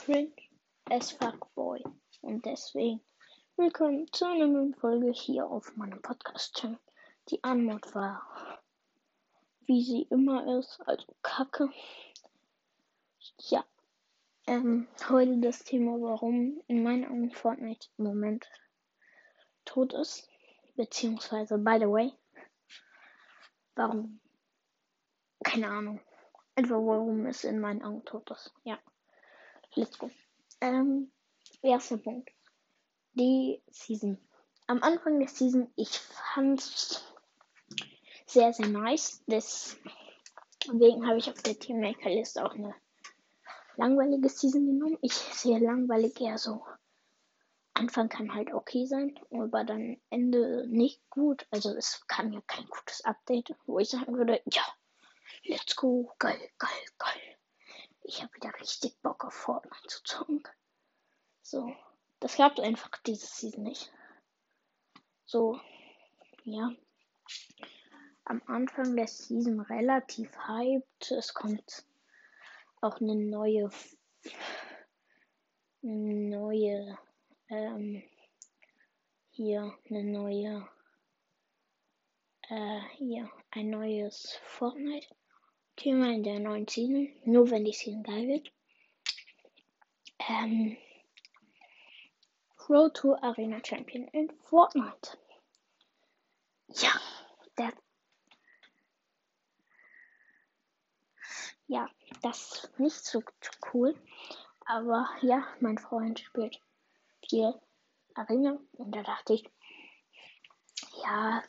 cringe as fuck boy. Und deswegen willkommen zu einer neuen Folge hier auf meinem Podcast-Channel. Die Antwort war, wie sie immer ist, also Kacke. Ja, ähm, heute das Thema, warum in meinen Augen Fortnite im Moment tot ist. Beziehungsweise, by the way, warum? Keine Ahnung. Einfach warum es in meinen Augen tot ist. Ja. Let's go. Ähm, erster Punkt. Die Season. Am Anfang der Season, ich fand's sehr, sehr nice. Deswegen habe ich auf der Teammaker-Liste auch eine langweilige Season genommen. Ich sehe langweilig eher so. Anfang kann halt okay sein, aber dann Ende nicht gut. Also es kam ja kein gutes Update, wo ich sagen würde, ja, let's go, geil, geil, geil. Ich habe wieder richtig Bock auf Fortnite zu zocken. So, das es einfach diese Season nicht. So, ja. Am Anfang der Season relativ hyped. Es kommt auch eine neue, neue, ähm, hier eine neue, äh, hier ein neues Fortnite Thema in der neuen Season. Nur wenn die Season geil wird. Ähm, Road to Arena Champion in Fortnite. Ja, der. Ja, das ist nicht so cool. Aber ja, mein Freund spielt viel Arena. Und da dachte ich, ja,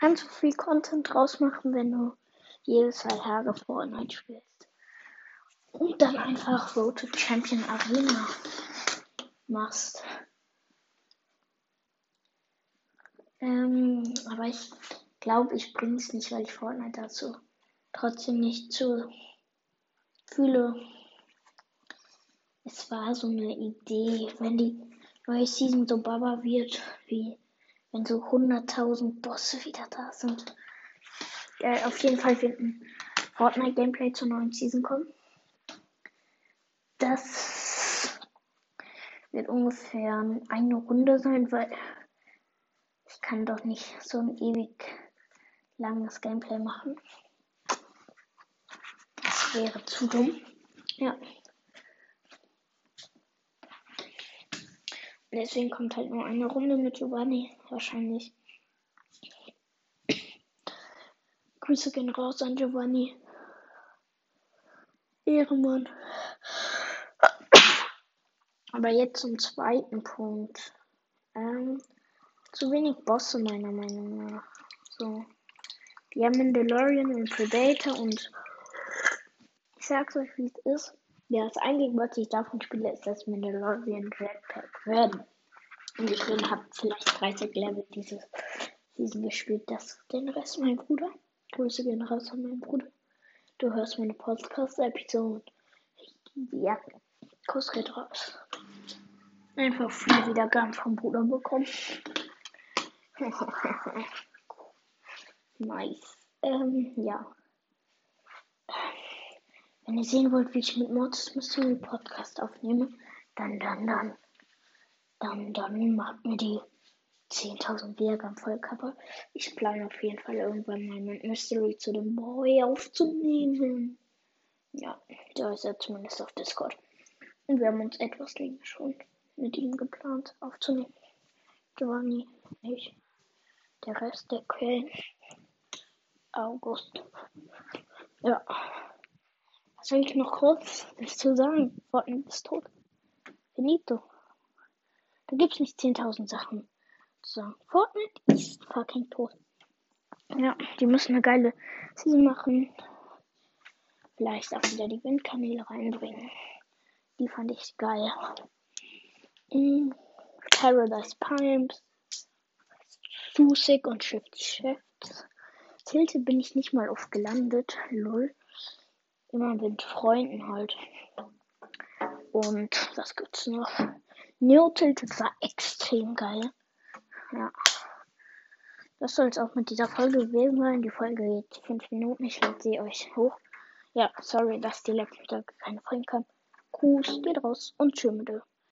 kannst du viel Content draus machen, wenn du jede zwei Tage Fortnite spielst. Und dann einfach Road to Champion Arena machst. Ähm, aber ich glaube, ich bringe es nicht, weil ich Fortnite dazu trotzdem nicht zu fühle. Es war so eine Idee, wenn die neue Season so baba wird, wie wenn so 100.000 Bosse wieder da sind äh, auf jeden Fall wird ein Fortnite-Gameplay zur neuen Season kommen. Das wird ungefähr eine Runde sein, weil ich kann doch nicht so ein ewig langes Gameplay machen. Das wäre zu dumm. Ja. Deswegen kommt halt nur eine Runde mit Giovanni wahrscheinlich. Grüße gehen raus an Giovanni. Ehrenmann. Aber jetzt zum zweiten Punkt. Ähm, zu wenig Bosse meiner Meinung nach. So. Die haben Mandalorian und Predator und ich sag's euch, wie es ist. Ja, das Einzige, was ich davon spiele, ist das Mandalorian Jetpack Red. Und ich bin, hab vielleicht 30 Level dieses Season gespielt. Das den Rest mein Bruder. Grüße gehen raus an meinen Bruder. Du hörst meine Podcast-Episode. Ja, Kuss geht raus. Einfach viel Wiedergaben vom Bruder bekommen. nice. Ähm, ja. Wenn ihr sehen wollt, wie ich mit Mords Mystery Podcast aufnehme, dann, dann, dann, dann, dann macht mir die 10.000 Wiedergaben voll kaputt. Ich plane auf jeden Fall irgendwann mal mit Mystery zu dem Boy aufzunehmen. Ja, da ist er zumindest auf Discord. Und wir haben uns etwas länger schon mit ihm geplant aufzunehmen. Giovanni, ich. Der Rest der Quellen. August. Ja. Was will ich noch kurz dazu sagen? Fortnite ist tot. Finito. Da gibt's nicht 10.000 Sachen sagen. Fortnite ist fucking tot. Ja, die müssen eine geile Season machen. Vielleicht auch wieder die Windkanäle reinbringen. Die fand ich geil. Mm, Paradise Palms. Susik und Shifty Shifts. Tilte bin ich nicht mal oft gelandet. Lol. Immer mit Freunden halt. Und was gibt's noch? Neo Tilted war extrem geil. Ja. Das soll es auch mit dieser Folge gewesen sein. Die Folge geht 5 Minuten. Ich lade sie euch hoch. Ja, sorry, dass die letzte Folge keine Folge kam. Gruß geht raus und tschüss.